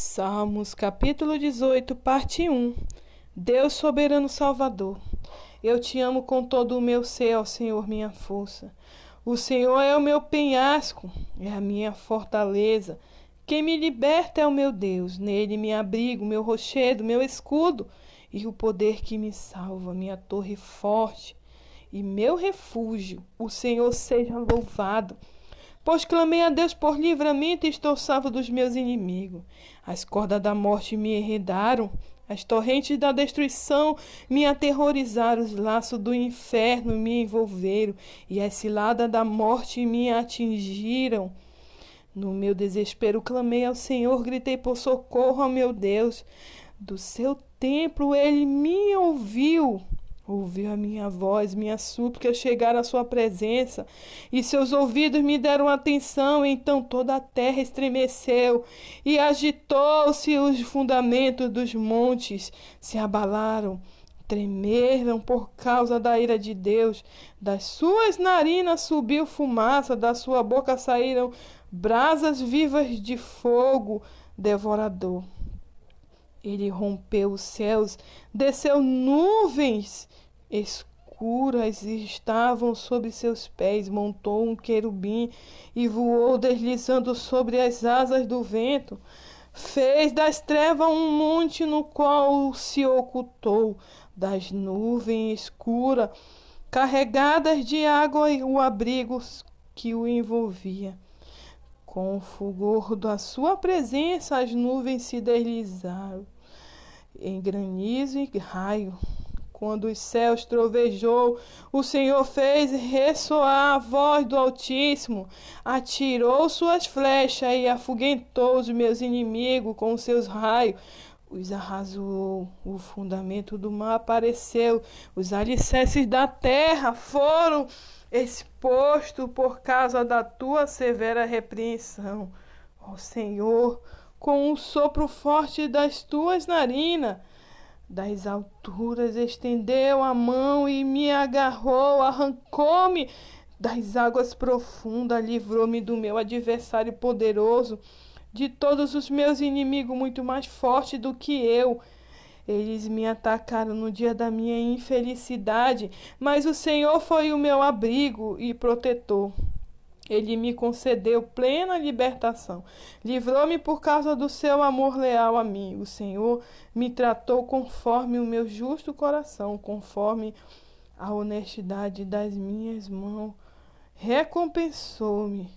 Salmos capítulo 18, parte 1 Deus soberano Salvador, eu te amo com todo o meu ser, ó Senhor, minha força. O Senhor é o meu penhasco, é a minha fortaleza. Quem me liberta é o meu Deus, nele me abrigo, meu rochedo, meu escudo e o poder que me salva, minha torre forte e meu refúgio. O Senhor seja louvado. Pois clamei a Deus por livramento e estou salvo dos meus inimigos. As cordas da morte me enredaram, as torrentes da destruição me aterrorizaram, os laços do inferno me envolveram e as ciladas da morte me atingiram. No meu desespero clamei ao Senhor, gritei por socorro ao meu Deus. Do seu templo ele me ouviu. Ouviu a minha voz, minha súplica chegar à sua presença, e seus ouvidos me deram atenção. Então toda a terra estremeceu, e agitou-se os fundamentos dos montes, se abalaram, tremeram por causa da ira de Deus. Das suas narinas subiu fumaça, da sua boca saíram brasas vivas de fogo devorador. Ele rompeu os céus, desceu nuvens escuras estavam sob seus pés, montou um querubim e voou deslizando sobre as asas do vento. Fez das trevas um monte no qual se ocultou, das nuvens escuras, carregadas de água e o abrigo que o envolvia. Com o fulgor da sua presença, as nuvens se deslizaram em granizo e raio. Quando os céus trovejou, o Senhor fez ressoar a voz do Altíssimo, atirou suas flechas e afugentou os meus inimigos com seus raios. Os arrasou, o fundamento do mar apareceu, os alicerces da terra foram expostos por causa da tua severa repreensão. Ó Senhor, com um sopro forte das tuas narinas, das alturas estendeu a mão e me agarrou, arrancou-me. Das águas profundas, livrou-me do meu adversário poderoso, de todos os meus inimigos muito mais fortes do que eu. Eles me atacaram no dia da minha infelicidade, mas o Senhor foi o meu abrigo e protetor. Ele me concedeu plena libertação. Livrou-me por causa do seu amor leal a mim. O Senhor me tratou conforme o meu justo coração, conforme a honestidade das minhas mãos. Recompensou-me,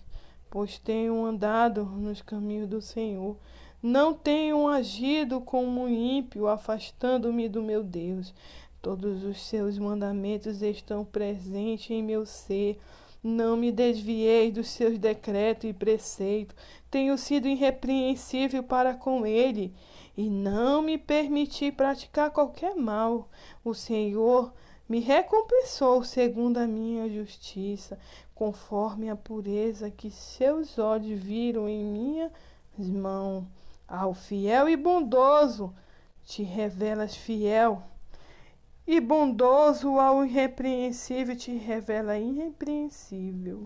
pois tenho andado nos caminhos do Senhor. Não tenho agido como ímpio, afastando-me do meu Deus. Todos os seus mandamentos estão presentes em meu ser não me desviei dos seus decretos e preceitos. Tenho sido irrepreensível para com ele e não me permiti praticar qualquer mal. O Senhor me recompensou segundo a minha justiça, conforme a pureza que seus olhos viram em minhas mãos. Ao fiel e bondoso te revelas fiel e bondoso ao irrepreensível te revela irrepreensível.